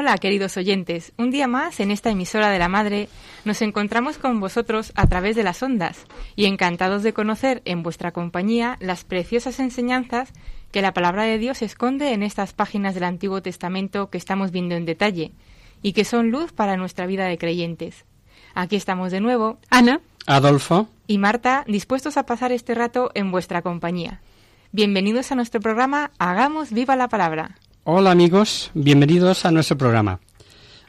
Hola, queridos oyentes. Un día más en esta emisora de la Madre nos encontramos con vosotros a través de las ondas y encantados de conocer en vuestra compañía las preciosas enseñanzas que la palabra de Dios esconde en estas páginas del Antiguo Testamento que estamos viendo en detalle y que son luz para nuestra vida de creyentes. Aquí estamos de nuevo, Ana Adolfo, y Marta, dispuestos a pasar este rato en vuestra compañía. Bienvenidos a nuestro programa Hagamos viva la palabra. Hola amigos, bienvenidos a nuestro programa.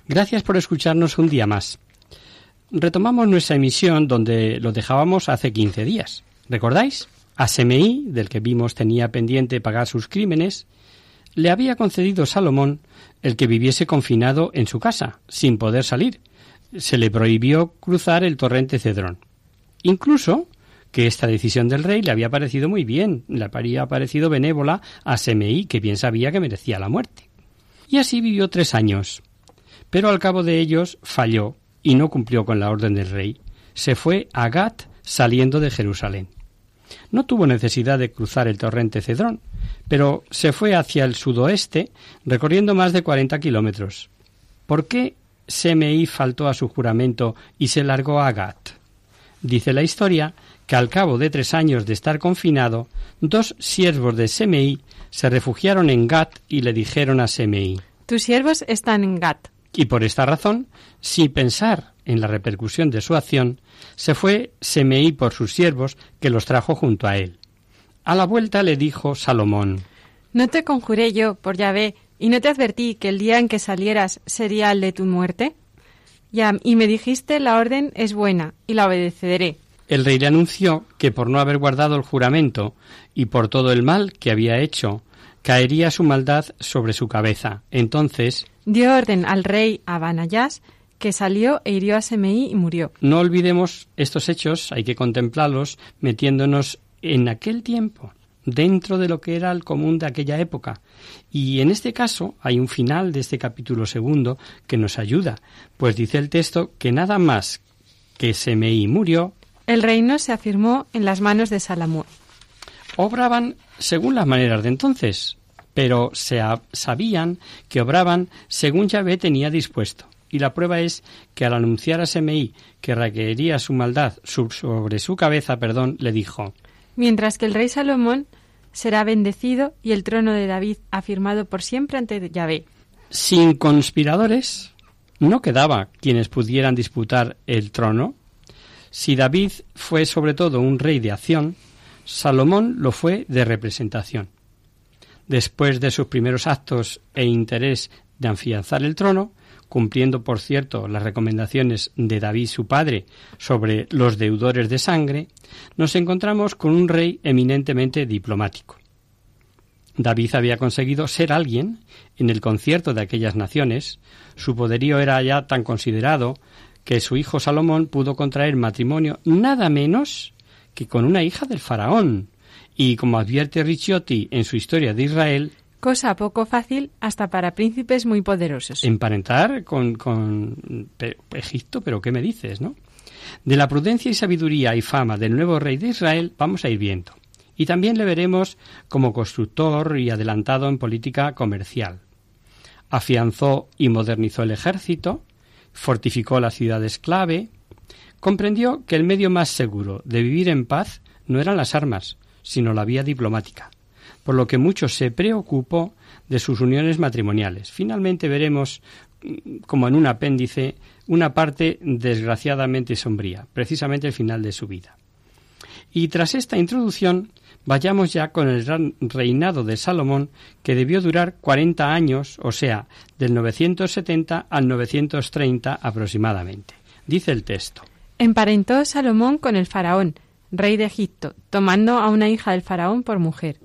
Gracias por escucharnos un día más. Retomamos nuestra emisión donde lo dejábamos hace 15 días. ¿Recordáis? A Semei, del que vimos tenía pendiente pagar sus crímenes, le había concedido Salomón el que viviese confinado en su casa, sin poder salir. Se le prohibió cruzar el torrente Cedrón. Incluso que esta decisión del rey le había parecido muy bien, le había parecido benévola a Semei, que bien sabía que merecía la muerte. Y así vivió tres años. Pero al cabo de ellos falló y no cumplió con la orden del rey. Se fue a Gat saliendo de Jerusalén. No tuvo necesidad de cruzar el torrente Cedrón, pero se fue hacia el sudoeste recorriendo más de cuarenta kilómetros. ¿Por qué Semei faltó a su juramento y se largó a Gat? Dice la historia que al cabo de tres años de estar confinado, dos siervos de Semei se refugiaron en Gat y le dijeron a Semei Tus siervos están en Gat. y por esta razón, sin pensar en la repercusión de su acción, se fue Semei por sus siervos, que los trajo junto a él. A la vuelta le dijo Salomón, ¿No te conjuré yo por Yahvé y no te advertí que el día en que salieras sería el de tu muerte? Ya, y me dijiste la orden es buena y la obedeceré. El rey le anunció que por no haber guardado el juramento y por todo el mal que había hecho, caería su maldad sobre su cabeza. Entonces, Dio orden al rey Abanayás que salió e hirió a Semeí y murió. no olvidemos estos hechos, hay que contemplarlos metiéndonos en aquel tiempo, dentro de lo que era el común de aquella época. Y en este caso hay un final de este capítulo segundo que nos ayuda, pues dice el texto que nada más que Semeí murió, El reino se afirmó en las manos de Salamú. obraban según las maneras de entonces, pero se sabían que obraban según Yahvé tenía dispuesto. Y la prueba es que al anunciar a Semeí que requería su maldad sobre su cabeza, perdón, le dijo, Mientras que el rey Salomón será bendecido y el trono de David afirmado por siempre ante Yahvé. sin conspiradores no quedaba quienes pudieran disputar el trono. Si David fue sobre todo un rey de acción, Salomón lo fue de representación. Después de sus primeros actos e interés de afianzar el trono, cumpliendo por cierto las recomendaciones de David su padre sobre los deudores de sangre, nos encontramos con un rey eminentemente diplomático. David había conseguido ser alguien en el concierto de aquellas naciones, su poderío era ya tan considerado que su hijo Salomón pudo contraer matrimonio nada menos que con una hija del faraón. Y como advierte Ricciotti en su historia de Israel, Cosa poco fácil hasta para príncipes muy poderosos. emparentar con, con Pe- Egipto, pero ¿qué me dices, no? De la prudencia y sabiduría y fama del nuevo rey de Israel vamos a ir viendo. Y también le veremos como constructor y adelantado en política comercial. Afianzó y modernizó el ejército, fortificó las ciudades clave, comprendió que el medio más seguro de vivir en paz no eran las armas, sino la vía diplomática, por lo que mucho se preocupó de sus uniones matrimoniales. Finalmente veremos como en un apéndice, una parte desgraciadamente sombría, precisamente el final de su vida. Y tras esta introducción, vayamos ya con el gran reinado de Salomón, que debió durar 40 años, o sea, del 970 al 930 aproximadamente. Dice el texto. Emparentó Salomón con el faraón, rey de Egipto, tomando a una hija del faraón por mujer.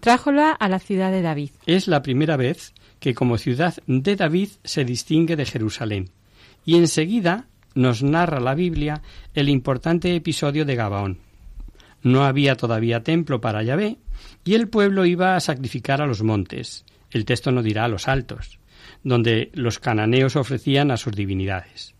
Trájola a la ciudad de David. Es la primera vez que como ciudad de David se distingue de Jerusalén. Y enseguida nos narra la Biblia el importante episodio de Gabaón. No había todavía templo para Yahvé y el pueblo iba a sacrificar a los montes. El texto no dirá a los altos, donde los cananeos ofrecían a sus divinidades.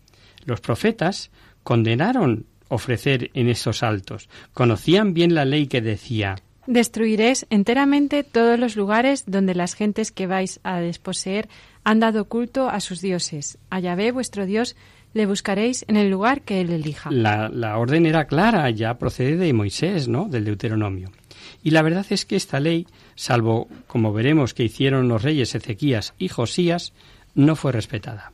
Los profetas condenaron ofrecer en esos altos. Conocían bien la ley que decía Destruiréis enteramente todos los lugares donde las gentes que vais a desposeer han dado culto a sus dioses. A Yahvé, vuestro Dios, le buscaréis en el lugar que él elija. La, la orden era clara, ya procede de Moisés, ¿no? Del Deuteronomio. Y la verdad es que esta ley, salvo como veremos que hicieron los reyes Ezequías y Josías, no fue respetada.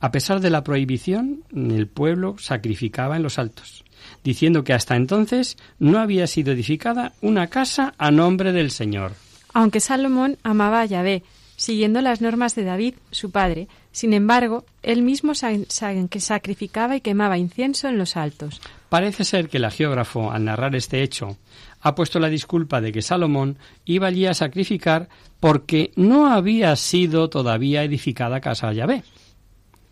A pesar de la prohibición, el pueblo sacrificaba en los altos diciendo que hasta entonces no había sido edificada una casa a nombre del Señor. Aunque Salomón amaba a Yahvé, siguiendo las normas de David, su padre, sin embargo, él mismo sacrificaba y quemaba incienso en los altos. Parece ser que el geógrafo, al narrar este hecho, ha puesto la disculpa de que Salomón iba allí a sacrificar porque no había sido todavía edificada casa a Yahvé.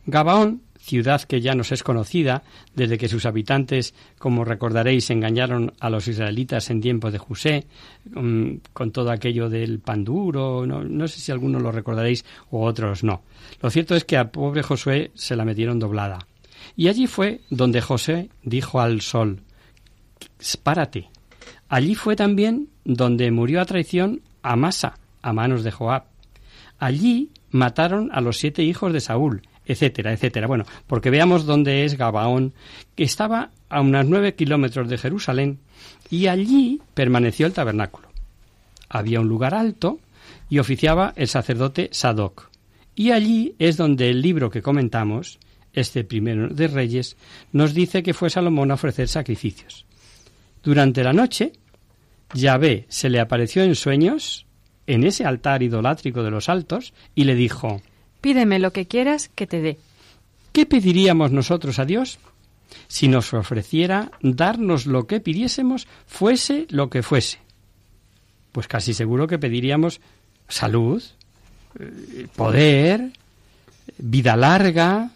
Gabaón ciudad que ya nos es conocida desde que sus habitantes, como recordaréis, engañaron a los israelitas en tiempo de José, con, todo aquello del pan duro, no, sé si algunos lo recordaréis o otros no. Lo cierto es que a pobre Josué se la metieron doblada. Y allí fue donde José dijo al sol, párate. Allí fue también donde murió a traición Amasa, a manos de Joab. Allí mataron a los siete hijos de Saúl, etcétera, etcétera. Bueno, porque veamos dónde es Gabaón, que estaba a unos nueve kilómetros de Jerusalén, y allí permaneció el tabernáculo. Había un lugar alto y oficiaba el sacerdote Sadoc. Y allí es donde el libro que comentamos, este primero de Reyes, nos dice que fue Salomón a ofrecer sacrificios. Durante la noche, Yahvé se le apareció en sueños en ese altar idolátrico de los altos y le dijo Pídeme lo que quieras que te dé. ¿Qué pediríamos nosotros a Dios? Si nos ofreciera darnos lo que pidiésemos, fuese lo que fuese. Pues casi seguro que pediríamos salud, eh, poder, vida larga.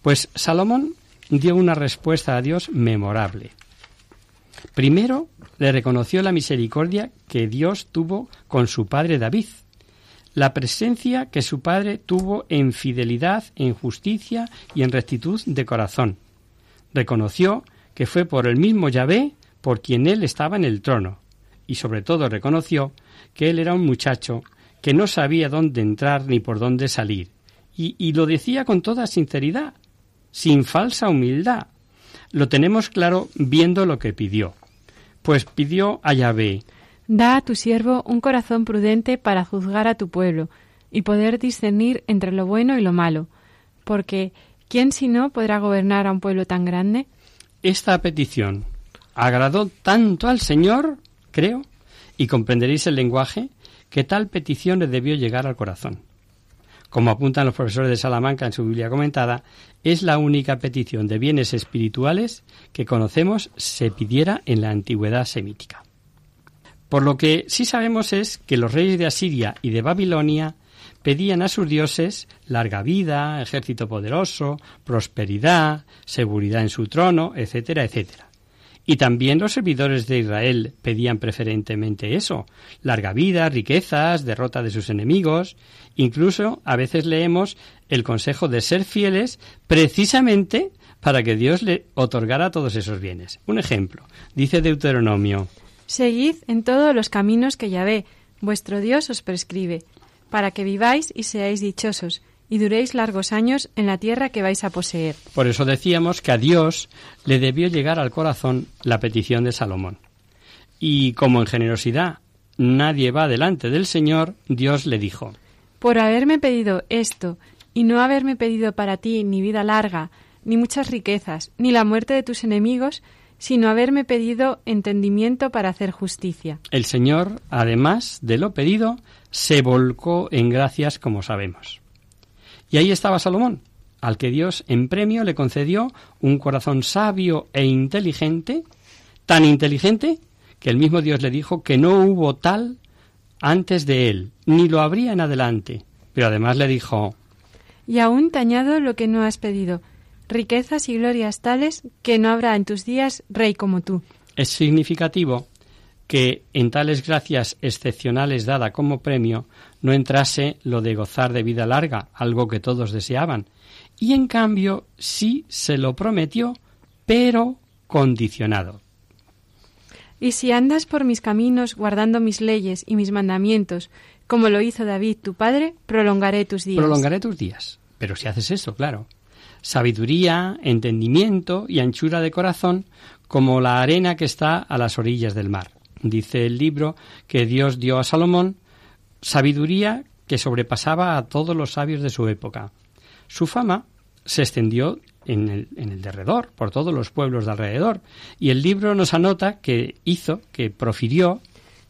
Pues Salomón dio una respuesta a Dios memorable. Primero, le reconoció la misericordia que Dios tuvo con su padre David, la presencia que su padre tuvo en fidelidad, en justicia y en rectitud de corazón. Reconoció que fue por el mismo Yahvé por quien él estaba en el trono, y sobre todo reconoció que él era un muchacho que no sabía dónde entrar ni por dónde salir, y, lo decía con toda sinceridad, sin falsa humildad. Lo tenemos claro viendo lo que pidió. Pues pidió a Yahvé Da a tu siervo un corazón prudente para juzgar a tu pueblo y poder discernir entre lo bueno y lo malo, porque ¿quién si no podrá gobernar a un pueblo tan grande? Esta petición agradó tanto al Señor, creo, y comprenderéis el lenguaje, que tal petición le debió llegar al corazón. Como apuntan los profesores de Salamanca en su Biblia comentada, es la única petición de bienes espirituales que conocemos se pidiera en la antigüedad semítica. Por lo que sí sabemos es que los reyes de Asiria y de Babilonia pedían a sus dioses larga vida, ejército poderoso, prosperidad, seguridad en su trono, etcétera, etcétera. Y también los servidores de Israel pedían preferentemente eso, larga vida, riquezas, derrota de sus enemigos. Incluso a veces leemos el consejo de ser fieles precisamente para que Dios le otorgara todos esos bienes. Un ejemplo, dice Deuteronomio Seguid en todos los caminos que Yahvé, vuestro Dios, os prescribe, para que viváis y seáis dichosos, y duréis largos años en la tierra que vais a poseer. Por eso decíamos que a Dios le debió llegar al corazón la petición de Salomón. Y como en generosidad nadie va delante del Señor, Dios le dijo, Por haberme pedido esto y no haberme pedido para ti ni vida larga, ni muchas riquezas, ni la muerte de tus enemigos, sino haberme pedido entendimiento para hacer justicia. El Señor, además de lo pedido, se volcó en gracias, como sabemos. Y ahí estaba Salomón, al que Dios en premio le concedió un corazón sabio e inteligente, tan inteligente que el mismo Dios le dijo que no hubo tal antes de él, ni lo habría en adelante. Pero además le dijo Y aún te añado lo que no has pedido, riquezas y glorias tales que no habrá en tus días rey como tú. Es significativo que en tales gracias excepcionales dada como premio no entrase lo de gozar de vida larga, algo que todos deseaban, y en cambio sí se lo prometió, pero condicionado. Y si andas por mis caminos guardando mis leyes y mis mandamientos, como lo hizo David tu padre, prolongaré tus días. Prolongaré tus días. Pero si haces eso, claro. Sabiduría, entendimiento y anchura de corazón, como la arena que está a las orillas del mar. Dice el libro que Dios dio a Salomón sabiduría que sobrepasaba a todos los sabios de su época. Su fama se extendió en el, en el derredor, por todos los pueblos de alrededor, y el libro nos anota que hizo, que profirió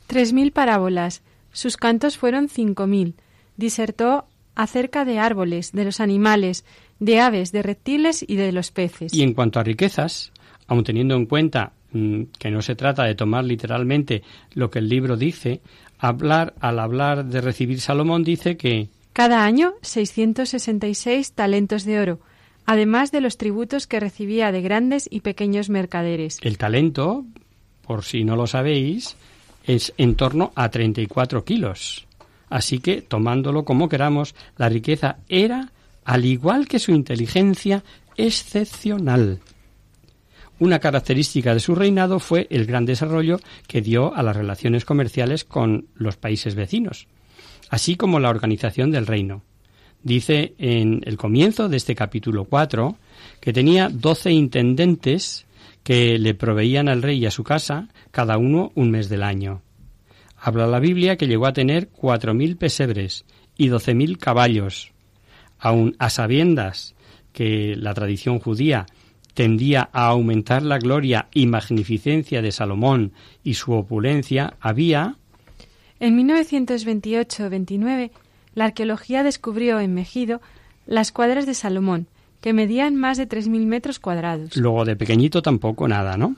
Tres mil parábolas. Sus cantos fueron cinco mil. Disertó acerca de árboles, de los animales, de aves, de reptiles y de los peces. Y en cuanto a riquezas, aun teniendo en cuenta mm, que no se trata de tomar literalmente lo que el libro dice, hablar al hablar de recibir Salomón dice que Cada año 666 talentos de oro, además de los tributos que recibía de grandes y pequeños mercaderes. el talento, por si no lo sabéis, es en torno a 34 kilos. Así que, tomándolo como queramos, la riqueza era, al igual que su inteligencia, excepcional. Una característica de su reinado fue el gran desarrollo que dio a las relaciones comerciales con los países vecinos, así como la organización del reino. Dice en el comienzo de este capítulo 4 que tenía doce intendentes que le proveían al rey y a su casa cada uno un mes del año. Habla la Biblia que llegó a tener cuatro mil pesebres y doce mil caballos. Aun a sabiendas que la tradición judía tendía a aumentar la gloria y magnificencia de Salomón y su opulencia, había En 1928-29, la arqueología descubrió en Mejido las cuadras de Salomón, que medían más de 3.000 metros cuadrados. Luego de pequeñito tampoco nada, ¿no?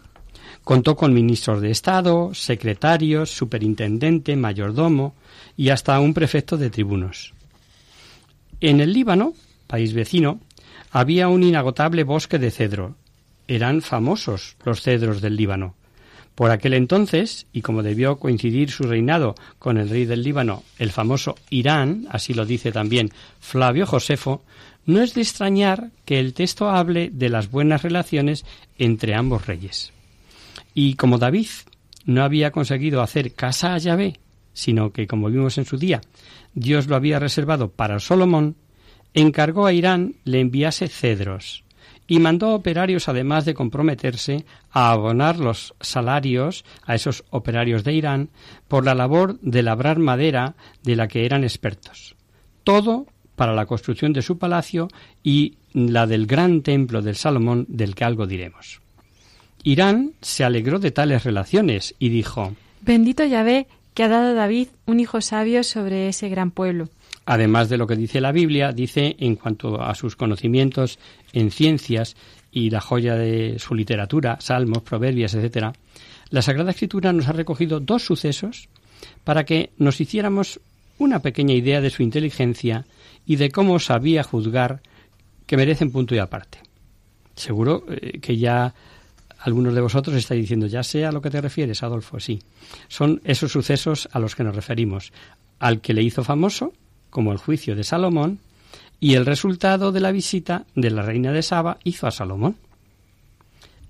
Contó con ministros de Estado, secretarios, superintendente, mayordomo y hasta un prefecto de tribunos. En el Líbano, país vecino, había un inagotable bosque de cedro. Eran famosos los cedros del Líbano. Por aquel entonces, y como debió coincidir su reinado con el rey del Líbano, el famoso Irán, así lo dice también Flavio Josefo, no es de extrañar que el texto hable de las buenas relaciones entre ambos reyes. Y como David no había conseguido hacer casa a Yahvé, sino que, como vimos en su día, Dios lo había reservado para Solomón, encargó a Irán le enviase cedros y mandó operarios, además de comprometerse a abonar los salarios a esos operarios de Irán por la labor de labrar madera de la que eran expertos. Todo para la construcción de su palacio y la del gran templo del Salomón, del que algo diremos. Irán se alegró de tales relaciones y dijo Bendito Yahvé que ha dado David un hijo sabio sobre ese gran pueblo. Además de lo que dice la Biblia, dice en cuanto a sus conocimientos en ciencias y la joya de su literatura, salmos, proverbios, etcétera, la Sagrada Escritura nos ha recogido dos sucesos para que nos hiciéramos una pequeña idea de su inteligencia y de cómo sabía juzgar que merecen punto y aparte. Seguro eh, que ya algunos de vosotros estáis diciendo, ya sé a lo que te refieres, Adolfo, sí. Son esos sucesos a los que nos referimos, al que le hizo famoso, como el juicio de Salomón, y el resultado de la visita de la reina de Saba hizo a Salomón.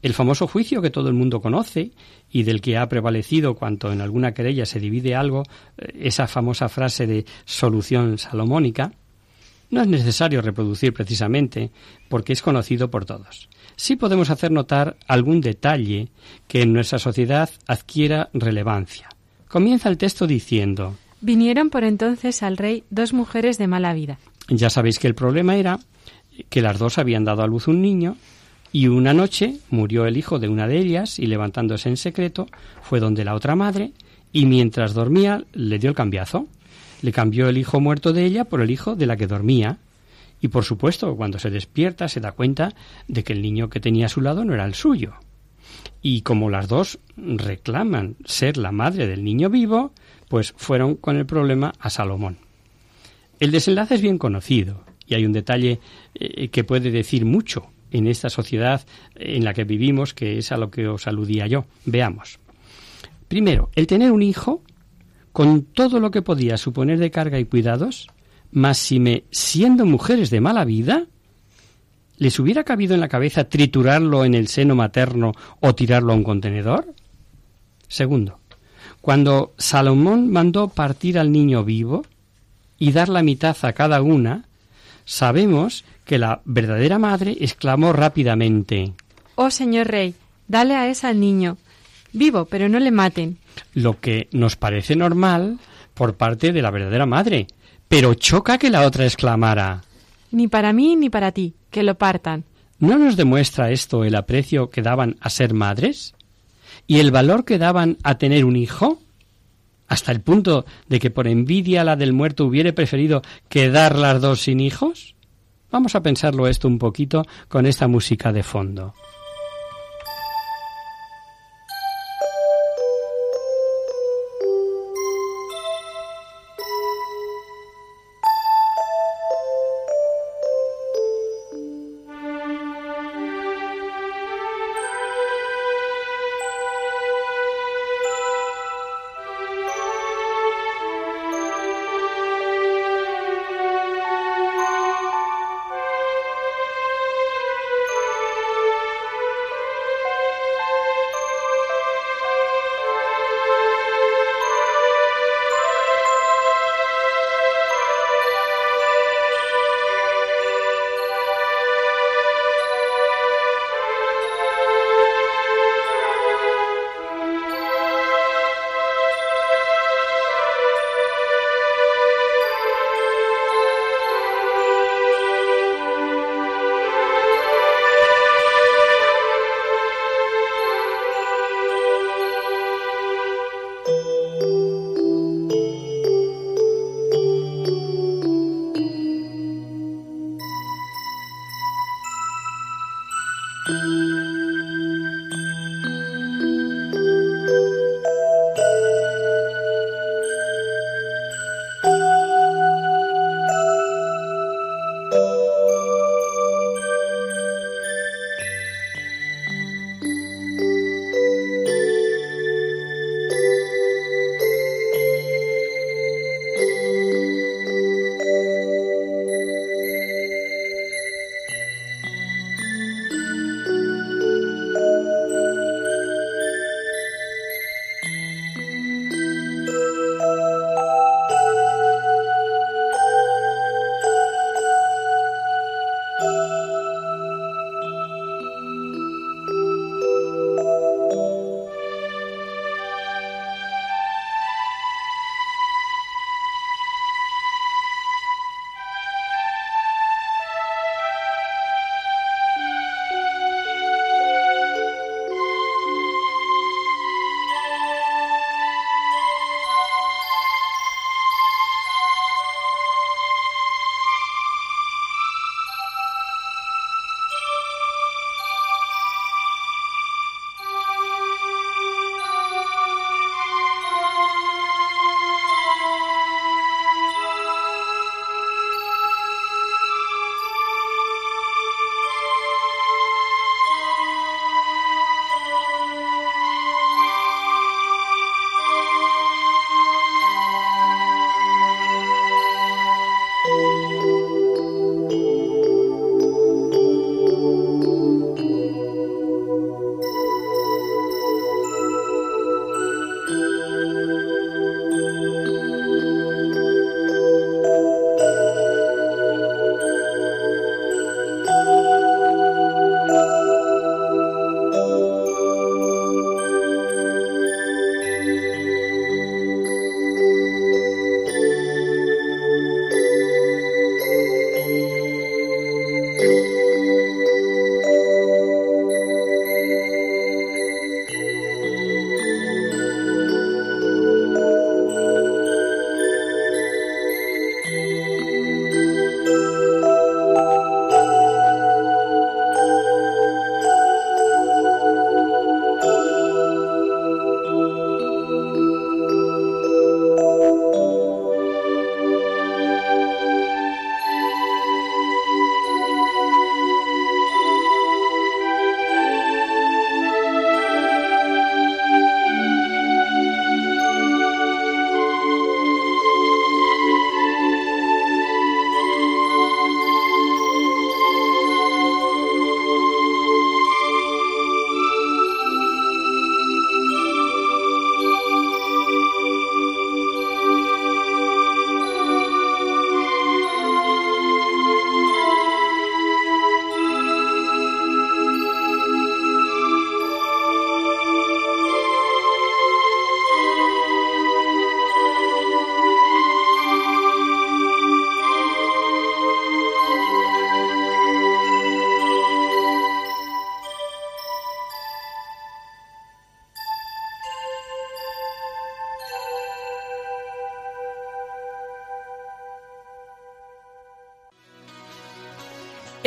El famoso juicio que todo el mundo conoce y del que ha prevalecido cuanto en alguna querella se divide algo, eh, esa famosa frase de solución salomónica, no es necesario reproducir precisamente porque es conocido por todos. Sí podemos hacer notar algún detalle que en nuestra sociedad adquiera relevancia. Comienza el texto diciendo Vinieron por entonces al rey dos mujeres de mala vida. Ya sabéis que el problema era que las dos habían dado a luz un niño y una noche murió el hijo de una de ellas y levantándose en secreto fue donde la otra madre y mientras dormía le dio el cambiazo. Le cambió el hijo muerto de ella por el hijo de la que dormía. Y por supuesto, cuando se despierta se da cuenta de que el niño que tenía a su lado no era el suyo. Y como las dos reclaman ser la madre del niño vivo, pues fueron con el problema a Salomón. El desenlace es bien conocido y hay un detalle eh, que puede decir mucho en esta sociedad en la que vivimos, que es a lo que os aludía yo. Veamos. Primero, el tener un hijo, con todo lo que podía suponer de carga y cuidados, más si me, siendo mujeres de mala vida, ¿les hubiera cabido en la cabeza triturarlo en el seno materno o tirarlo a un contenedor? Segundo, cuando Salomón mandó partir al niño vivo y dar la mitad a cada una, sabemos que la verdadera madre exclamó rápidamente Oh señor rey, dale a esa al niño, vivo, pero no le maten. Lo que nos parece normal por parte de la verdadera madre, pero choca que la otra exclamara Ni para mí ni para ti, que lo partan. ¿No nos demuestra esto el aprecio que daban a ser madres? ¿Y el valor que daban a tener un hijo? ¿Hasta el punto de que por envidia la del muerto hubiere preferido quedar las dos sin hijos? Vamos a pensarlo esto un poquito con esta música de fondo.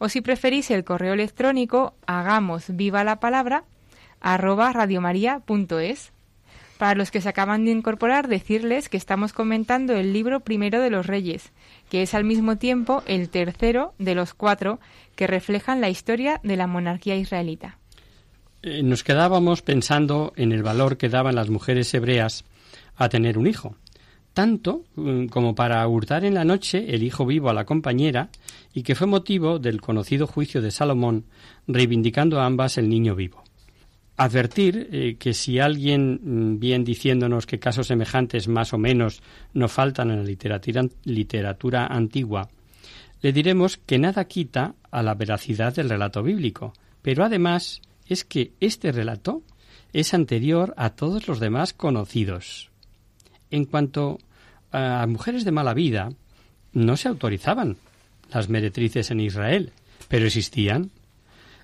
o si preferís el correo electrónico, hagamos viva la palabra arroba radiomaria.es. Para los que se acaban de incorporar, decirles que estamos comentando el libro primero de los reyes, que es al mismo tiempo el tercero de los cuatro que reflejan la historia de la monarquía israelita. Eh, nos quedábamos pensando en el valor que daban las mujeres hebreas a tener un hijo tanto mm, como para hurtar en la noche el hijo vivo a la compañera y que fue motivo del conocido juicio de Salomón, reivindicando a ambas el niño vivo. Advertir eh, que si alguien mm, viene diciéndonos que casos semejantes más o menos no faltan en la literatura, literatura antigua, le diremos que nada quita a la veracidad del relato bíblico, pero además es que este relato es anterior a todos los demás conocidos. En cuanto a mujeres de mala vida, no se autorizaban las meretrices en Israel, pero existían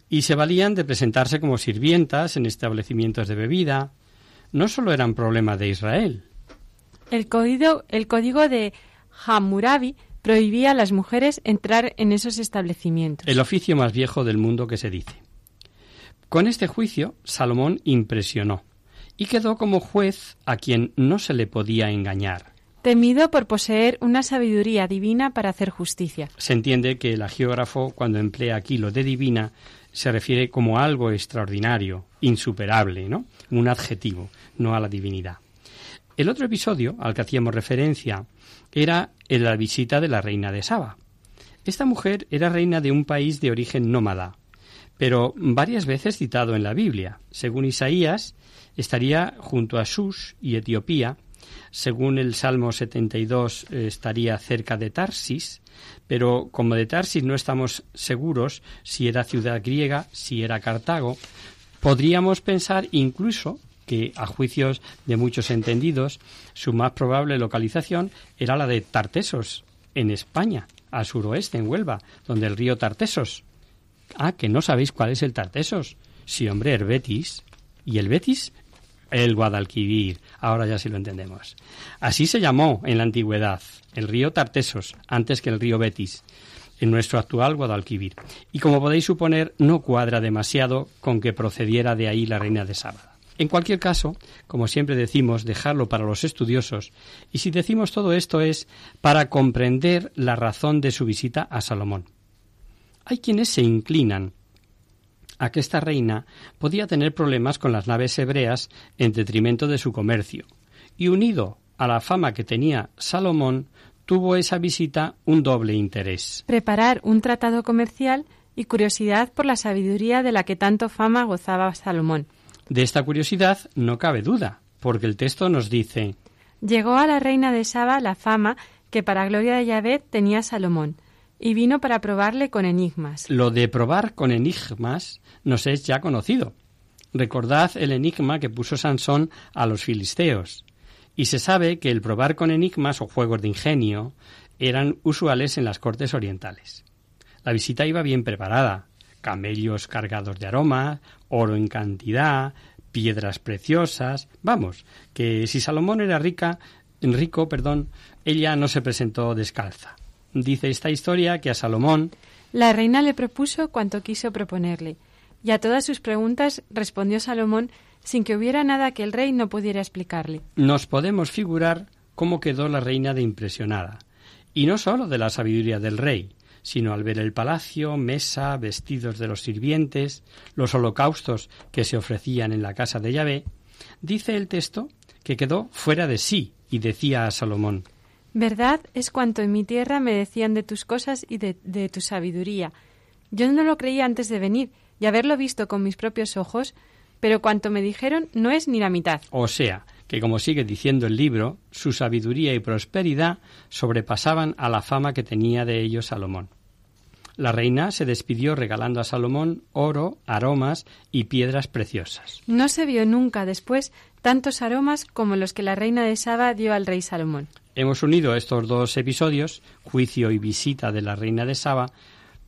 y se valían de presentarse como sirvientas en establecimientos de bebida. No solo eran problema de Israel. El código, el código de Hammurabi prohibía a las mujeres entrar en esos establecimientos. El oficio más viejo del mundo que se dice. Con este juicio, Salomón impresionó y quedó como juez a quien no se le podía engañar temido por poseer una sabiduría divina para hacer justicia. Se entiende que el agiógrafo, cuando emplea aquí lo de divina, se refiere como algo extraordinario, insuperable, ¿no? Un adjetivo, no a la divinidad. El otro episodio al que hacíamos referencia era el la visita de la reina de Saba. Esta mujer era reina de un país de origen nómada, pero varias veces citado en la Biblia. Según Isaías, estaría junto a Sus y Etiopía, según el Salmo 72 eh, estaría cerca de Tarsis, pero como de Tarsis no estamos seguros si era ciudad griega, si era Cartago, podríamos pensar incluso que, a juicios de muchos entendidos, su más probable localización era la de Tartesos, en España, al suroeste, en Huelva, donde el río Tartesos. Ah, que no sabéis cuál es el Tartesos. Sí, hombre, el Betis. Y el Betis el Guadalquivir. Ahora ya sí lo entendemos. Así se llamó en la antigüedad el río Tartesos, antes que el río Betis, en nuestro actual Guadalquivir. Y como podéis suponer, no cuadra demasiado con que procediera de ahí la reina de Sábado. En cualquier caso, como siempre decimos, dejarlo para los estudiosos, y si decimos todo esto es para comprender la razón de su visita a Salomón. Hay quienes se inclinan a que esta reina podía tener problemas con las naves hebreas en detrimento de su comercio, y unido a la fama que tenía Salomón, tuvo esa visita un doble interés. Preparar un tratado comercial y curiosidad por la sabiduría de la que tanto fama gozaba Salomón. De esta curiosidad no cabe duda, porque el texto nos dice Llegó a la reina de Saba la fama que para gloria de Yahvé tenía Salomón, y vino para probarle con enigmas. Lo de probar con enigmas nos es ya conocido. Recordad el enigma que puso Sansón a los filisteos. Y se sabe que el probar con enigmas o juegos de ingenio eran usuales en las cortes orientales. La visita iba bien preparada. Camellos cargados de aroma, oro en cantidad, piedras preciosas. Vamos, que si Salomón era rica, rico, perdón, ella no se presentó descalza. Dice esta historia que a Salomón la reina le propuso cuanto quiso proponerle, y a todas sus preguntas respondió Salomón sin que hubiera nada que el rey no pudiera explicarle. Nos podemos figurar cómo quedó la reina de impresionada, y no sólo de la sabiduría del rey, sino al ver el palacio, mesa, vestidos de los sirvientes, los holocaustos que se ofrecían en la casa de Yahvé, dice el texto que quedó fuera de sí y decía a Salomón Verdad es cuanto en mi tierra me decían de tus cosas y de, tu sabiduría. Yo no lo creía antes de venir y haberlo visto con mis propios ojos, pero cuanto me dijeron no es ni la mitad. O sea, que como sigue diciendo el libro, su sabiduría y prosperidad sobrepasaban a la fama que tenía de ellos Salomón. La reina se despidió regalando a Salomón oro, aromas y piedras preciosas. No se vio nunca después tantos aromas como los que la reina de Saba dio al rey Salomón. Hemos unido estos dos episodios, juicio y visita de la reina de Saba,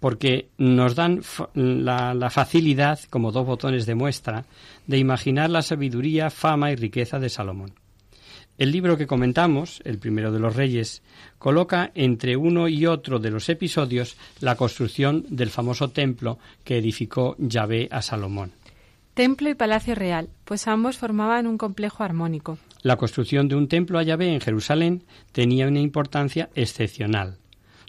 porque nos dan la, facilidad, como dos botones de muestra, de imaginar la sabiduría, fama y riqueza de Salomón. El libro que comentamos, el primero de los reyes, coloca entre uno y otro de los episodios la construcción del famoso templo que edificó Yahvé a Salomón. Templo y palacio real, pues ambos formaban un complejo armónico. La construcción de un templo a Yahvé en Jerusalén tenía una importancia excepcional.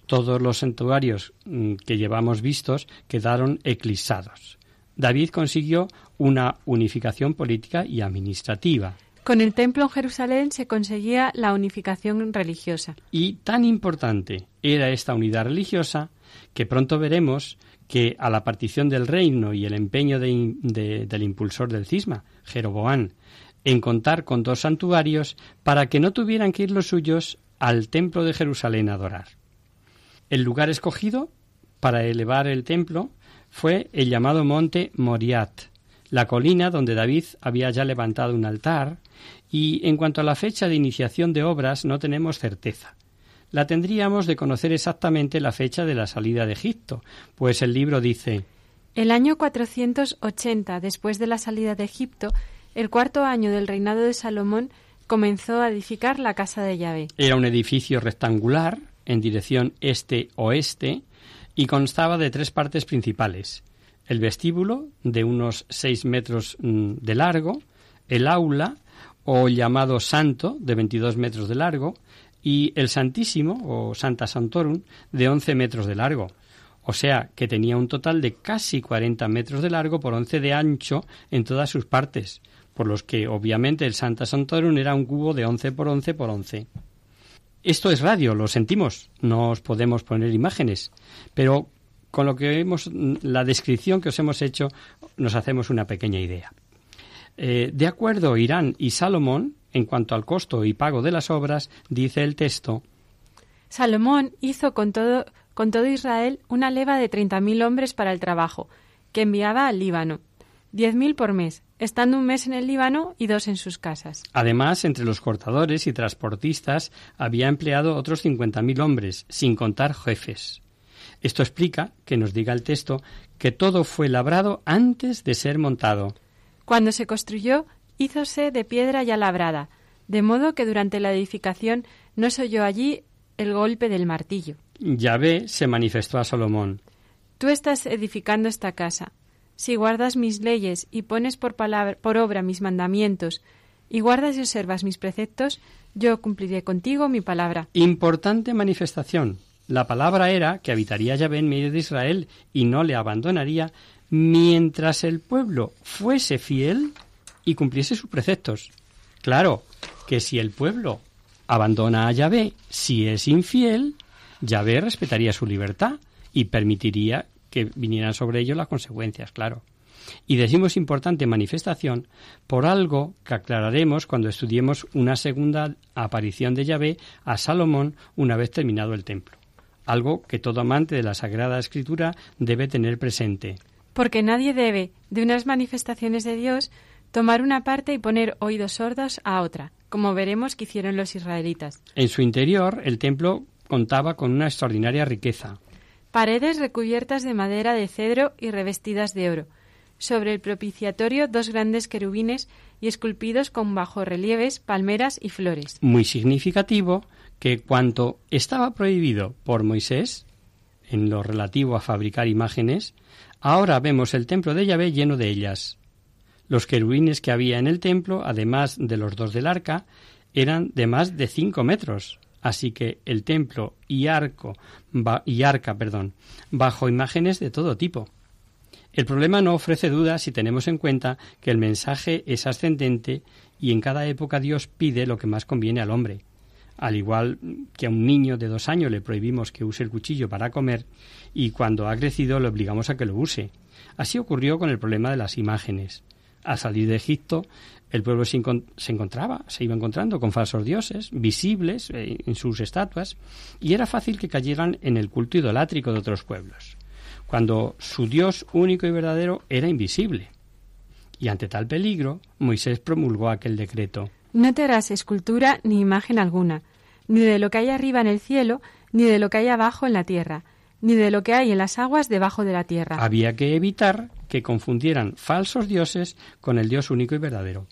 Todos los santuarios mm, que llevamos vistos quedaron eclipsados. David consiguió una unificación política y administrativa. Con el templo en Jerusalén se conseguía la unificación religiosa. Y tan importante era esta unidad religiosa que pronto veremos que a la partición del reino y el empeño de, de, del impulsor del cisma, Jeroboán, en contar con dos santuarios para que no tuvieran que ir los suyos al templo de Jerusalén a adorar. El lugar escogido para elevar el templo fue el llamado monte Moriat, la colina donde David había ya levantado un altar, y en cuanto a la fecha de iniciación de obras no tenemos certeza. La tendríamos de conocer exactamente la fecha de la salida de Egipto, pues el libro dice El año 480 después de la salida de Egipto, el cuarto año del reinado de Salomón, comenzó a edificar la casa de Yahvé. Era un edificio rectangular en dirección este-oeste y constaba de tres partes principales. El vestíbulo, de unos seis metros mm, de largo, el aula, o llamado santo, de 22 metros de largo, y el Santísimo, o Santa Santorum, de 11 metros de largo. O sea, que tenía un total de casi 40 metros de largo por 11 de ancho en todas sus partes, por los que obviamente el Santa Santorum era un cubo de 11 por 11 por 11. Esto es radio, lo sentimos, no os podemos poner imágenes, pero con lo que hemos, la descripción que os hemos hecho, nos hacemos una pequeña idea. Eh, de acuerdo, Irán y Salomón, en cuanto al costo y pago de las obras, dice el texto. Salomón hizo con todo, con todo Israel una leva de treinta mil hombres para el trabajo, que enviaba al Líbano, diez mil por mes, estando un mes en el Líbano y dos en sus casas. Además, entre los cortadores y transportistas había empleado otros cincuenta mil hombres, sin contar jefes. Esto explica que nos diga el texto que todo fue labrado antes de ser montado. Cuando se construyó, hízose de piedra ya labrada, de modo que durante la edificación no se oyó allí el golpe del martillo. Yahvé se manifestó a Salomón. Tú estás edificando esta casa. Si guardas mis leyes y pones por, palabra, por obra mis mandamientos, y guardas y observas mis preceptos, yo cumpliré contigo mi palabra. Importante manifestación. La palabra era que habitaría Yahvé en medio de Israel y no le abandonaría mientras el pueblo fuese fiel y cumpliese sus preceptos. Claro que si el pueblo abandona a Yahvé, si es infiel, Yahvé respetaría su libertad y permitiría que vinieran sobre ello las consecuencias, claro. Y decimos importante manifestación por algo que aclararemos cuando estudiemos una segunda aparición de Yahvé a Salomón una vez terminado el templo. Algo que todo amante de la Sagrada Escritura debe tener presente. Porque nadie debe, de unas manifestaciones de Dios, tomar una parte y poner oídos sordos a otra, como veremos que hicieron los israelitas. En su interior, el templo contaba con una extraordinaria riqueza. Paredes recubiertas de madera de cedro y revestidas de oro. Sobre el propiciatorio dos grandes querubines y esculpidos con bajorrelieves, palmeras y flores. Muy significativo que cuanto estaba prohibido por Moisés, en lo relativo a fabricar imágenes, ahora vemos el templo de Yahvé lleno de ellas. Los querubines que había en el templo, además de los dos del arca, eran de más de cinco metros, así que el templo y arco y arca, perdón, bajo imágenes de todo tipo. El problema no ofrece duda si tenemos en cuenta que el mensaje es ascendente y en cada época Dios pide lo que más conviene al hombre. Al igual que a un niño de dos años le prohibimos que use el cuchillo para comer y cuando ha crecido le obligamos a que lo use. Así ocurrió con el problema de las imágenes al salir de Egipto, el pueblo se, encontraba, se iba encontrando con falsos dioses, visibles eh, en sus estatuas, y era fácil que cayeran en el culto idolátrico de otros pueblos. cuando su Dios único y verdadero era invisible. Y ante tal peligro, Moisés promulgó aquel decreto. No te harás escultura ni imagen alguna, ni de lo que hay arriba en el cielo, ni de lo que hay abajo en la tierra, ni de lo que hay en las aguas debajo de la tierra. Había que evitar que confundieran falsos dioses con el Dios único y verdadero.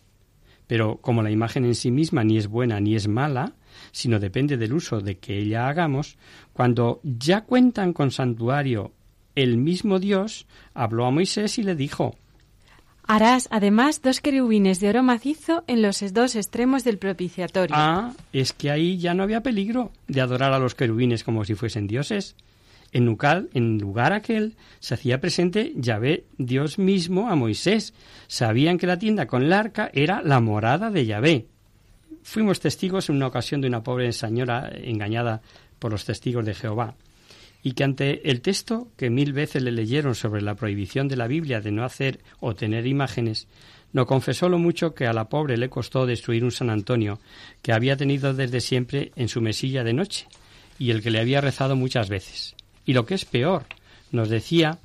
Pero como la imagen en sí misma ni es buena ni es mala, sino depende del uso de que ella hagamos, cuando ya cuentan con santuario el mismo Dios, habló a Moisés y le dijo Harás además dos querubines de oro macizo en los dos extremos del propiciatorio. Ah, es que ahí ya no había peligro de adorar a los querubines como si fuesen dioses. En lugar, en lugar aquel se hacía presente Yahvé, Dios mismo, a Moisés. Sabían que la tienda con el arca era la morada de Yahvé. Fuimos testigos en una ocasión de una pobre señora engañada por los testigos de Jehová y que ante el texto que mil veces le leyeron sobre la prohibición de la Biblia de no hacer o tener imágenes, no confesó lo mucho que a la pobre le costó destruir un San Antonio que había tenido desde siempre en su mesilla de noche y el que le había rezado muchas veces. Y lo que es peor, nos decía,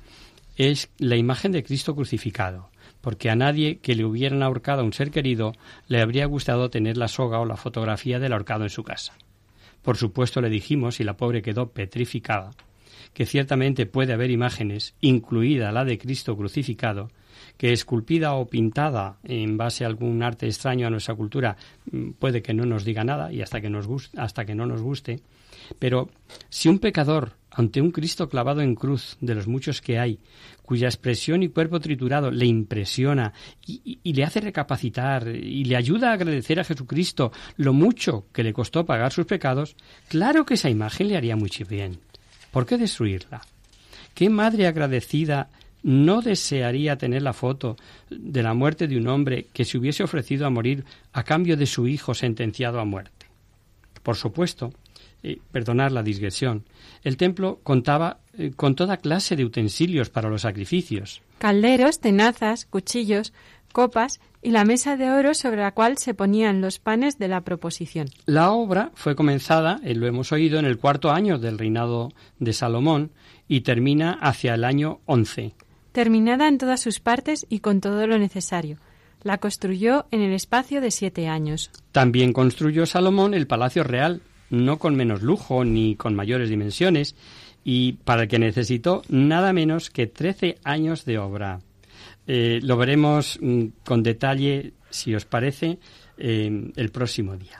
es la imagen de Cristo crucificado, porque a nadie que le hubieran ahorcado a un ser querido le habría gustado tener la soga o la fotografía del ahorcado en su casa. Por supuesto le dijimos, y la pobre quedó petrificada, que ciertamente puede haber imágenes, incluida la de Cristo crucificado, que esculpida o pintada en base a algún arte extraño a nuestra cultura mm, puede que no nos diga nada y hasta que, nos hasta que no nos guste, pero si un pecador ante un Cristo clavado en cruz de los muchos que hay, cuya expresión y cuerpo triturado le impresiona y, y, le hace recapacitar y le ayuda a agradecer a Jesucristo lo mucho que le costó pagar sus pecados, claro que esa imagen le haría mucho bien. ¿Por qué destruirla? ¿Qué madre agradecida no desearía tener la foto de la muerte de un hombre que se hubiese ofrecido a morir a cambio de su hijo sentenciado a muerte? Por supuesto, eh, perdonar la digresión, el templo contaba eh, con toda clase de utensilios para los sacrificios. Calderos, tenazas, cuchillos, copas y la mesa de oro sobre la cual se ponían los panes de la proposición. La obra fue comenzada, eh, lo hemos oído, en el cuarto año del reinado de Salomón y termina hacia el año once. Terminada en todas sus partes y con todo lo necesario. La construyó en el espacio de siete años. También construyó Salomón el palacio real, no con menos lujo ni con mayores dimensiones, y para el que necesitó nada menos que trece años de obra. Eh, lo veremos mm, con detalle, si os parece, eh, el próximo día.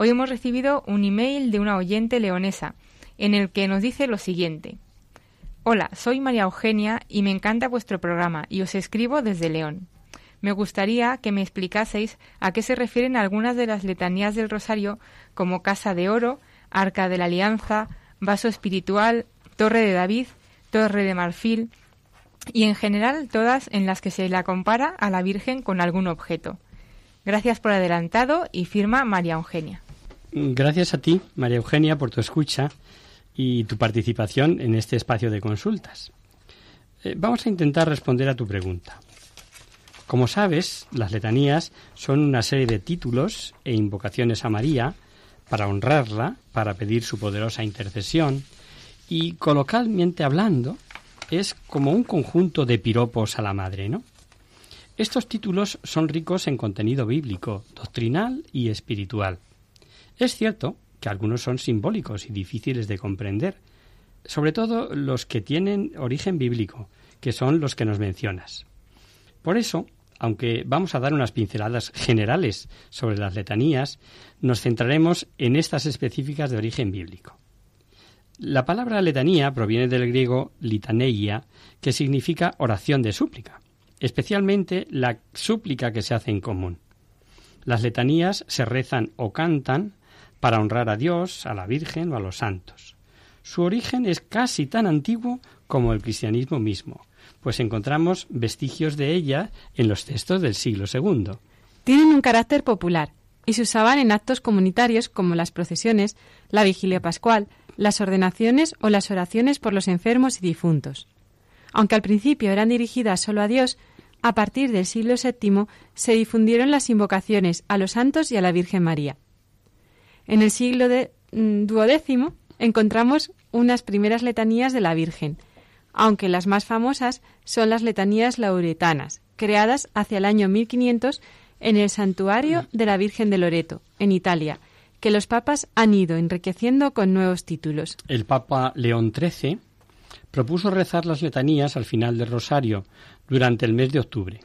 Hoy hemos recibido un email de una oyente leonesa en el que nos dice lo siguiente. Hola, soy María Eugenia y me encanta vuestro programa y os escribo desde León. me gustaría que me explicaseis a qué se refieren algunas de las letanías del rosario como Casa de Oro, Arca de la Alianza, Vaso Espiritual, Torre de David, Torre de Marfil y en general todas en las que se la compara a la Virgen con algún objeto. Gracias por adelantado y firma María Eugenia. Gracias a ti, María Eugenia, por tu escucha y tu participación en este espacio de consultas. Eh, vamos a intentar responder a tu pregunta. Como sabes, las letanías son una serie de títulos e invocaciones a María para honrarla, para pedir su poderosa intercesión, y colocalmente hablando, es como un conjunto de piropos a la Madre, ¿no? Estos títulos son ricos en contenido bíblico, doctrinal y espiritual. Es cierto que algunos son simbólicos y difíciles de comprender, sobre todo los que tienen origen bíblico, que son los que nos mencionas. Por eso, aunque vamos a dar unas pinceladas generales sobre las letanías, nos centraremos en estas específicas de origen bíblico. La palabra letanía proviene del griego litaneia, que significa oración de súplica, especialmente la súplica que se hace en común. Las letanías se rezan o cantan para honrar a Dios, a la Virgen o a los santos. Su origen es casi tan antiguo como el cristianismo mismo, pues encontramos vestigios de ella en los textos del siglo II. Tienen un carácter popular y se usaban en actos comunitarios como las procesiones, la vigilia pascual, las ordenaciones o las oraciones por los enfermos y difuntos. Aunque al principio eran dirigidas solo a Dios, a partir del siglo VII se difundieron las invocaciones a los santos y a la Virgen María. En el siglo de, mm, duodécimo encontramos unas primeras letanías de la Virgen, aunque las más famosas son las letanías lauretanas, creadas hacia el año 1500 en el santuario de la Virgen de Loreto, en Italia, que los papas han ido enriqueciendo con nuevos títulos. El Papa León XIII propuso rezar las letanías al final del rosario durante el mes de octubre.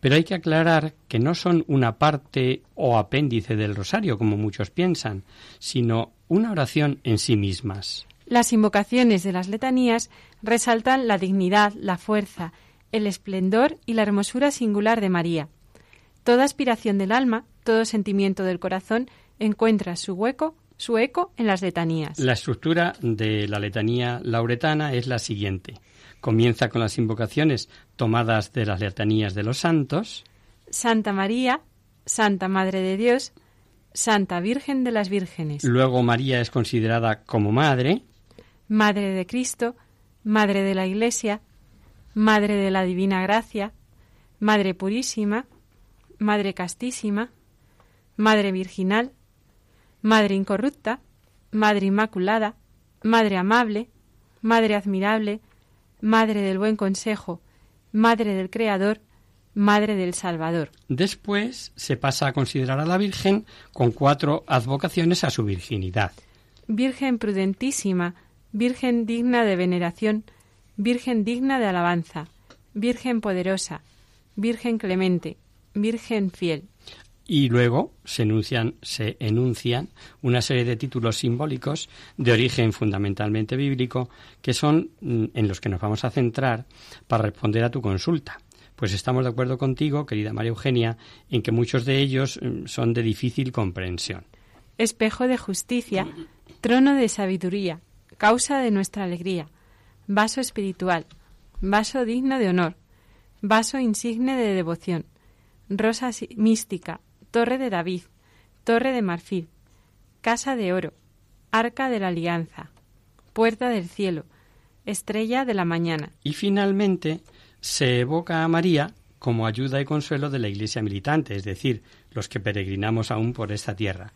Pero hay que aclarar que no son una parte o apéndice del rosario, como muchos piensan, sino una oración en sí mismas. Las invocaciones de las letanías resaltan la dignidad, la fuerza, el esplendor y la hermosura singular de María. Toda aspiración del alma, todo sentimiento del corazón encuentra su hueco, su eco en las letanías. La estructura de la letanía lauretana es la siguiente. Comienza con las invocaciones tomadas de las letanías de los santos. Santa María, Santa Madre de Dios, Santa Virgen de las Vírgenes. Luego María es considerada como madre. Madre de Cristo, Madre de la Iglesia, Madre de la Divina Gracia, Madre Purísima, Madre Castísima, Madre Virginal, Madre Incorrupta, Madre Inmaculada, Madre Amable, Madre Admirable, Madre del Buen Consejo, Madre del Creador, Madre del Salvador. Después se pasa a considerar a la Virgen con cuatro advocaciones a su virginidad. Virgen prudentísima, Virgen digna de veneración, Virgen digna de alabanza, Virgen poderosa, Virgen clemente, Virgen fiel. Y luego se enuncian, se enuncian una serie de títulos simbólicos de origen fundamentalmente bíblico que son mm, en los que nos vamos a centrar para responder a tu consulta. Pues estamos de acuerdo contigo, querida María Eugenia, en que muchos de ellos mm, son de difícil comprensión. Espejo de justicia, trono de sabiduría, causa de nuestra alegría, vaso espiritual, vaso digno de honor, vaso insigne de devoción, rosa mística, torre de David, torre de marfil, casa de oro, arca de la alianza, puerta del cielo, estrella de la mañana. Y finalmente se evoca a María como ayuda y consuelo de la Iglesia militante, es decir, los que peregrinamos aún por esta tierra,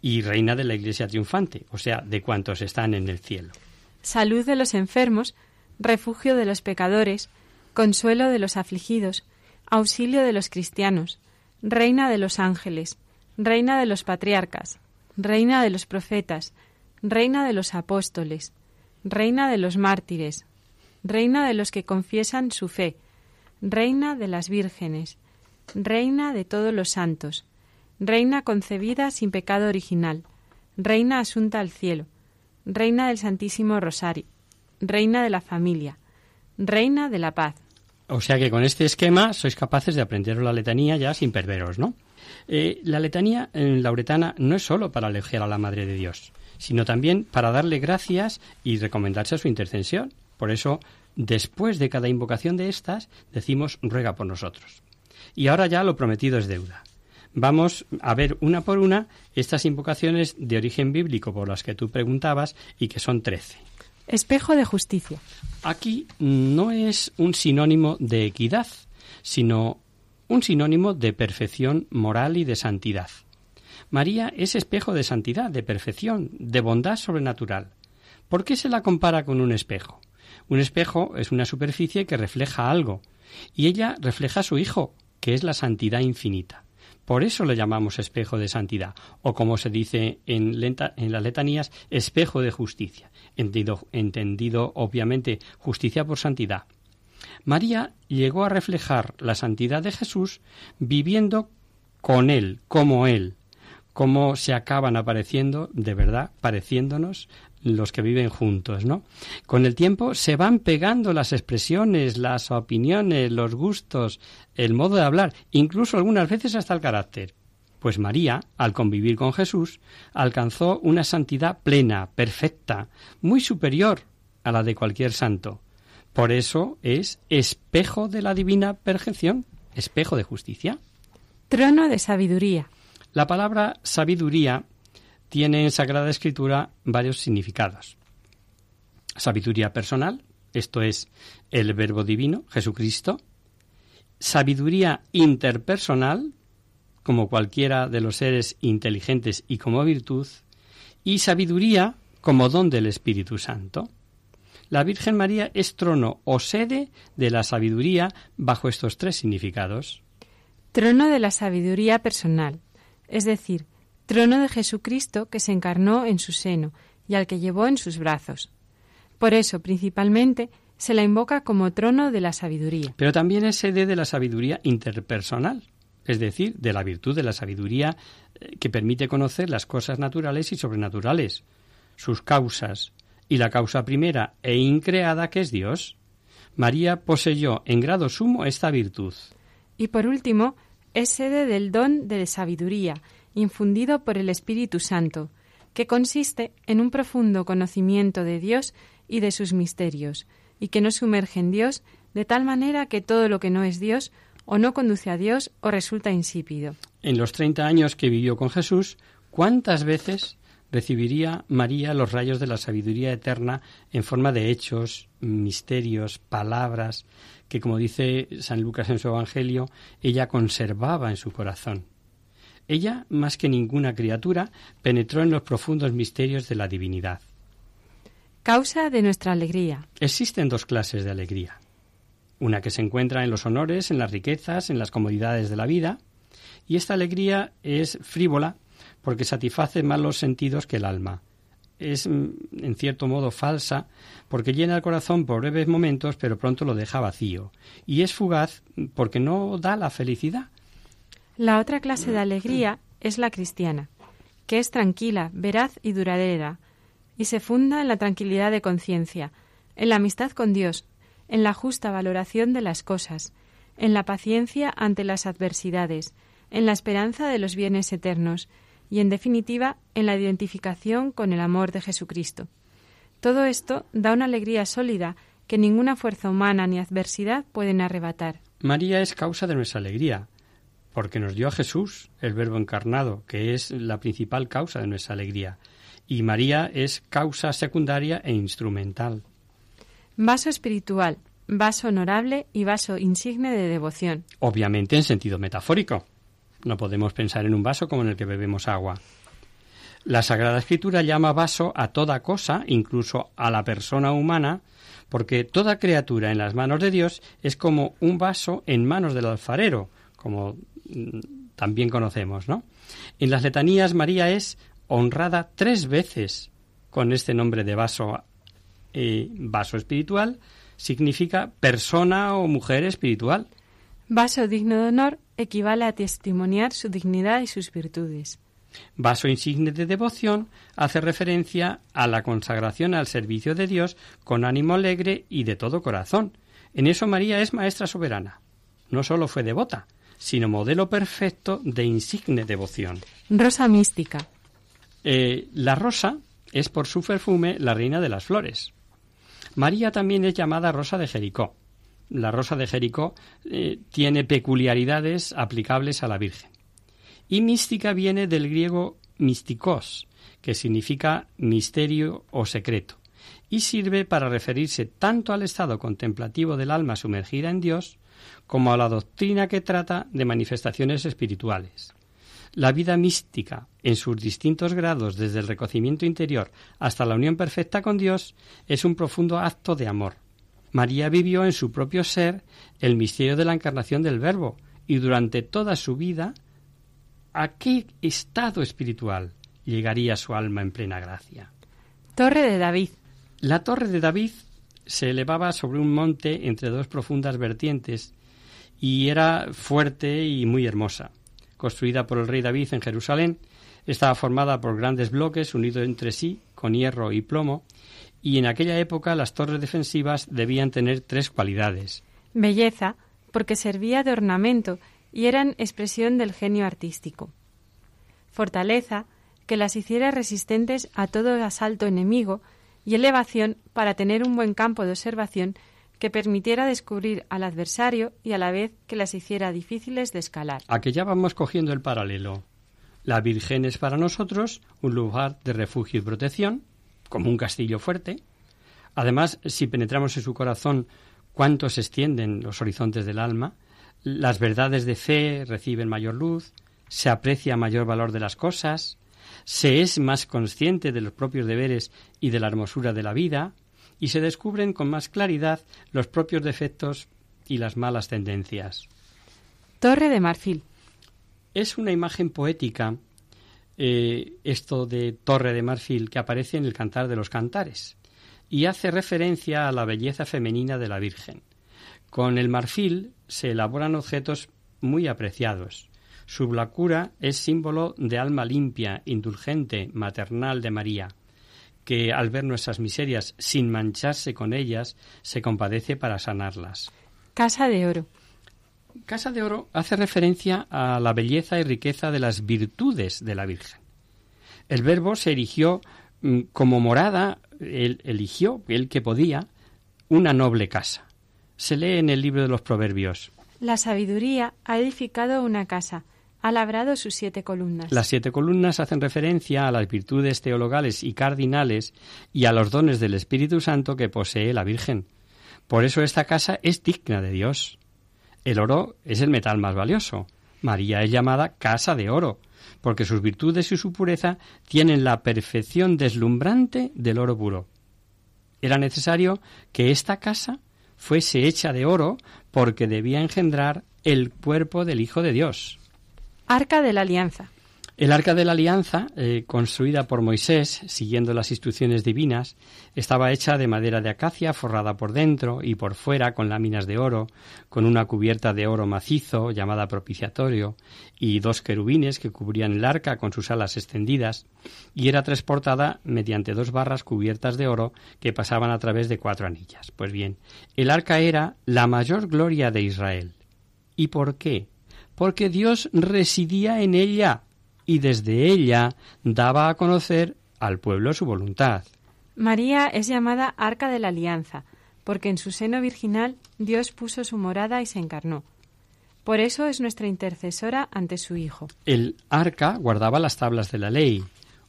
y reina de la Iglesia triunfante, o sea, de cuantos están en el cielo. Salud de los enfermos, refugio de los pecadores, consuelo de los afligidos, auxilio de los cristianos, Reina de los ángeles, Reina de los patriarcas, Reina de los profetas, Reina de los apóstoles, Reina de los mártires, Reina de los que confiesan su fe, Reina de las vírgenes, Reina de todos los santos, Reina concebida sin pecado original, Reina asunta al cielo, Reina del Santísimo Rosario, Reina de la familia, Reina de la paz, O sea que con este esquema sois capaces de aprender la letanía ya sin perderos, ¿no? Eh, la letanía en lauretana no es solo para elogiar a la Madre de Dios, sino también para darle gracias y recomendarse a su intercesión. Por eso, después de cada invocación de estas, decimos ruega por nosotros. Y ahora ya lo prometido es deuda. Vamos a ver una por una estas invocaciones de origen bíblico por las que tú preguntabas y que son trece. Espejo de justicia. Aquí no es un sinónimo de equidad, sino un sinónimo de perfección moral y de santidad. María es espejo de santidad, de perfección, de bondad sobrenatural. ¿Por qué se la compara con un espejo? Un espejo es una superficie que refleja algo, y ella refleja a su Hijo, que es la santidad infinita. Por eso le llamamos espejo de santidad, o como se dice en, las letanías, espejo de justicia, entendido obviamente justicia por santidad. María llegó a reflejar la santidad de Jesús viviendo con Él, como Él, como se acaban apareciendo, de verdad, pareciéndonos los que viven juntos, ¿no? Con el tiempo se van pegando las expresiones, las opiniones, los gustos, el modo de hablar, incluso algunas veces hasta el carácter. Pues María, al convivir con Jesús, alcanzó una santidad plena, perfecta, muy superior a la de cualquier santo. Por eso es espejo de la divina perfección, espejo de justicia. Trono de sabiduría. La palabra sabiduría tiene en Sagrada Escritura varios significados. Sabiduría personal, esto es el Verbo Divino, Jesucristo. Sabiduría interpersonal, como cualquiera de los seres inteligentes y como virtud. Y sabiduría como don del Espíritu Santo. La Virgen María es trono o sede de la sabiduría bajo estos tres significados. Trono de la sabiduría personal, es decir, trono de Jesucristo que se encarnó en su seno y al que llevó en sus brazos. Por eso, principalmente, se la invoca como trono de la sabiduría. Pero también es sede de la sabiduría interpersonal, es decir, de la virtud de la sabiduría eh, que permite conocer las cosas naturales y sobrenaturales, sus causas, y la causa primera e increada que es Dios. María poseyó en grado sumo esta virtud. Y por último, es sede del don de sabiduría, infundido por el Espíritu Santo, que consiste en un profundo conocimiento de Dios y de sus misterios, y que nos sumerge en Dios de tal manera que todo lo que no es Dios o no conduce a Dios o resulta insípido. En los treinta años que vivió con Jesús, ¿cuántas veces recibiría María los rayos de la sabiduría eterna en forma de hechos, misterios, palabras, que como dice San Lucas en su Evangelio, ella conservaba en su corazón? Ella, más que ninguna criatura, penetró en los profundos misterios de la divinidad. Causa de nuestra alegría. Existen dos clases de alegría. Una que se encuentra en los honores, en las riquezas, en las comodidades de la vida, y esta alegría es frívola porque satisface más los sentidos que el alma. Es, mm, en cierto modo, falsa porque llena el corazón por breves momentos, pero pronto lo deja vacío. Y es fugaz porque no da la felicidad, la otra clase de alegría es la cristiana, que es tranquila, veraz y duradera, y se funda en la tranquilidad de conciencia, en la amistad con Dios, en la justa valoración de las cosas, en la paciencia ante las adversidades, en la esperanza de los bienes eternos y, en definitiva, en la identificación con el amor de Jesucristo. Todo esto da una alegría sólida que ninguna fuerza humana ni adversidad pueden arrebatar. María es causa de nuestra alegría, porque nos dio a Jesús, el Verbo encarnado, que es la principal causa de nuestra alegría, y María es causa secundaria e instrumental. Vaso espiritual, vaso honorable y vaso insigne de devoción. Obviamente en sentido metafórico. No podemos pensar en un vaso como en el que bebemos agua. La Sagrada Escritura llama vaso a toda cosa, incluso a la persona humana, porque toda criatura en las manos de Dios es como un vaso en manos del alfarero, como Mm, también conocemos, ¿no? En las letanías María es honrada tres veces con este nombre de vaso, eh, vaso espiritual, significa persona o mujer espiritual. Vaso digno de honor equivale a testimoniar su dignidad y sus virtudes. Vaso insigne de devoción hace referencia a la consagración al servicio de Dios con ánimo alegre y de todo corazón. En eso María es maestra soberana. No solo fue devota, sino modelo perfecto de insigne devoción. Rosa mística. Eh, la rosa es por su perfume la reina de las flores. María también es llamada Rosa de Jericó. La Rosa de Jericó eh, tiene peculiaridades aplicables a la Virgen. Y mística viene del griego mystikos, que significa misterio o secreto, y sirve para referirse tanto al estado contemplativo del alma sumergida en Dios, como a la doctrina que trata de manifestaciones espirituales. La vida mística, en sus distintos grados, desde el reconocimiento interior hasta la unión perfecta con Dios, es un profundo acto de amor. María vivió en su propio ser el misterio de la encarnación del Verbo y durante toda su vida, ¿a qué estado espiritual llegaría su alma en plena gracia? Torre de David. La torre de David se elevaba sobre un monte entre dos profundas vertientes y era fuerte y muy hermosa construida por el rey David en Jerusalén, estaba formada por grandes bloques unidos entre sí con hierro y plomo, y en aquella época las torres defensivas debían tener tres cualidades. Belleza, porque servía de ornamento y eran expresión del genio artístico. Fortaleza, que las hiciera resistentes a todo asalto enemigo, y elevación, para tener un buen campo de observación que permitiera descubrir al adversario y a la vez que las hiciera difíciles de escalar. A que ya vamos cogiendo el paralelo. La Virgen es para nosotros un lugar de refugio y protección, como un castillo fuerte. Además, si penetramos en su corazón cuánto se extienden los horizontes del alma, las verdades de fe reciben mayor luz, se aprecia mayor valor de las cosas, se es más consciente de los propios deberes y de la hermosura de la vida, y se descubren con más claridad los propios defectos y las malas tendencias. Torre de Marfil. Es una imagen poética eh, esto de Torre de Marfil que aparece en el Cantar de los Cantares y hace referencia a la belleza femenina de la Virgen. Con el marfil se elaboran objetos muy apreciados. Su blancura es símbolo de alma limpia, indulgente, maternal de María que al ver nuestras miserias sin mancharse con ellas, se compadece para sanarlas. Casa de Oro. Casa de Oro hace referencia a la belleza y riqueza de las virtudes de la Virgen. El Verbo se erigió mm, como morada, él eligió, él que podía, una noble casa. Se lee en el libro de los Proverbios. La sabiduría ha edificado una casa, ha labrado sus siete columnas. Las siete columnas hacen referencia a las virtudes teologales y cardinales y a los dones del Espíritu Santo que posee la Virgen. Por eso esta casa es digna de Dios. El oro es el metal más valioso. María es llamada casa de oro, porque sus virtudes y su pureza tienen la perfección deslumbrante del oro puro. Era necesario que esta casa fuese hecha de oro porque debía engendrar el cuerpo del Hijo de Dios. Arca de la Alianza. El arca de la alianza, eh, construida por Moisés, siguiendo las instrucciones divinas, estaba hecha de madera de acacia forrada por dentro y por fuera con láminas de oro, con una cubierta de oro macizo llamada propiciatorio, y dos querubines que cubrían el arca con sus alas extendidas, y era transportada mediante dos barras cubiertas de oro que pasaban a través de cuatro anillas. Pues bien, el arca era la mayor gloria de Israel. ¿Y por qué? Porque Dios residía en ella y desde ella daba a conocer al pueblo su voluntad. María es llamada Arca de la Alianza, porque en su seno virginal Dios puso su morada y se encarnó. Por eso es nuestra intercesora ante su Hijo. El arca guardaba las tablas de la ley,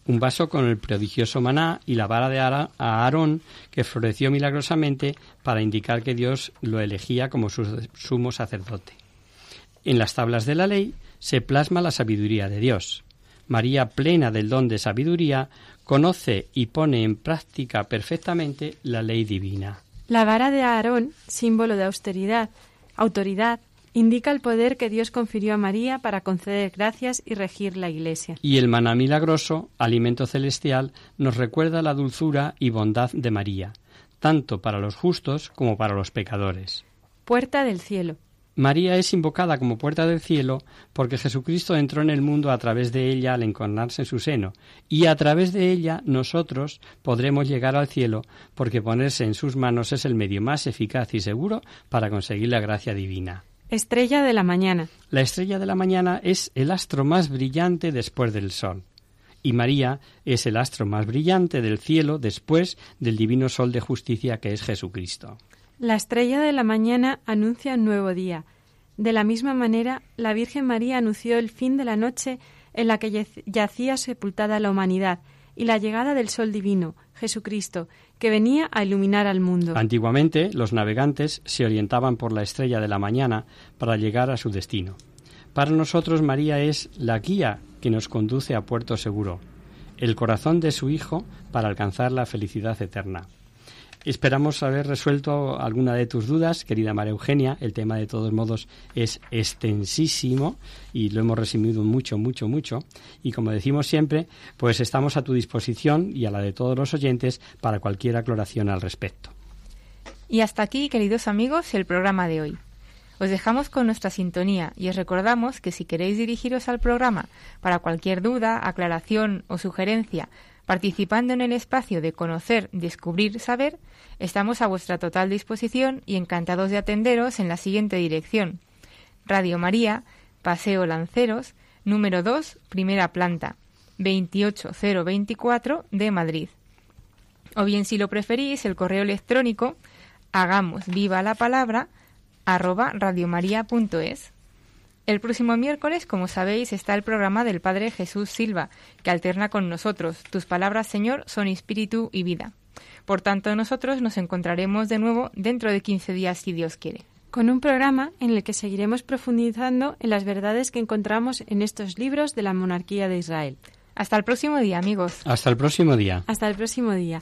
un vaso con el prodigioso maná y la vara de Aarón que floreció milagrosamente para indicar que Dios lo elegía como su sumo sacerdote. En las tablas de la ley se plasma la sabiduría de Dios. María, plena del don de sabiduría, conoce y pone en práctica perfectamente la ley divina. La vara de Aarón, símbolo de austeridad, autoridad, indica el poder que Dios confirió a María para conceder gracias y regir la Iglesia. Y el maná milagroso, alimento celestial, nos recuerda la dulzura y bondad de María, tanto para los justos como para los pecadores. Puerta del cielo. María es invocada como puerta del cielo porque Jesucristo entró en el mundo a través de ella al encarnarse en su seno, y a través de ella nosotros podremos llegar al cielo porque ponerse en sus manos es el medio más eficaz y seguro para conseguir la gracia divina. Estrella de la mañana. La estrella de la mañana es el astro más brillante después del sol. Y María es el astro más brillante del cielo después del divino sol de justicia que es Jesucristo. La estrella de la mañana anuncia un nuevo día. De la misma manera, la Virgen María anunció el fin de la noche en la que yacía sepultada la humanidad y la llegada del sol divino, Jesucristo, que venía a iluminar al mundo. Antiguamente, los navegantes se orientaban por la estrella de la mañana para llegar a su destino. Para nosotros, María es la guía que nos conduce a puerto seguro, el corazón de su Hijo para alcanzar la felicidad eterna. Esperamos haber resuelto alguna de tus dudas, querida María Eugenia. El tema, de todos modos, es extensísimo y lo hemos resumido mucho, mucho, mucho. Y como decimos siempre, pues estamos a tu disposición y a la de todos los oyentes para cualquier aclaración al respecto. Y hasta aquí, queridos amigos, el programa de hoy. Os dejamos con nuestra sintonía y os recordamos que si queréis dirigiros al programa para cualquier duda, aclaración o sugerencia, participando en el espacio de conocer, descubrir, saber, Estamos a vuestra total disposición y encantados de atenderos en la siguiente dirección. Radio María, Paseo Lanceros, número 2, primera planta, 28024 de Madrid. O bien, si lo preferís, el correo electrónico hagamos viva la palabra arroba radiomaria.es. El próximo miércoles, como sabéis, está el programa del Padre Jesús Silva, que alterna con nosotros. Tus palabras, Señor, son espíritu y vida. Por tanto, nosotros nos encontraremos de nuevo dentro de 15 días, si Dios quiere. Con un programa en el que seguiremos profundizando en las verdades que encontramos en estos libros de la monarquía de Israel. Hasta el próximo día, amigos. Hasta el próximo día. Hasta el próximo día.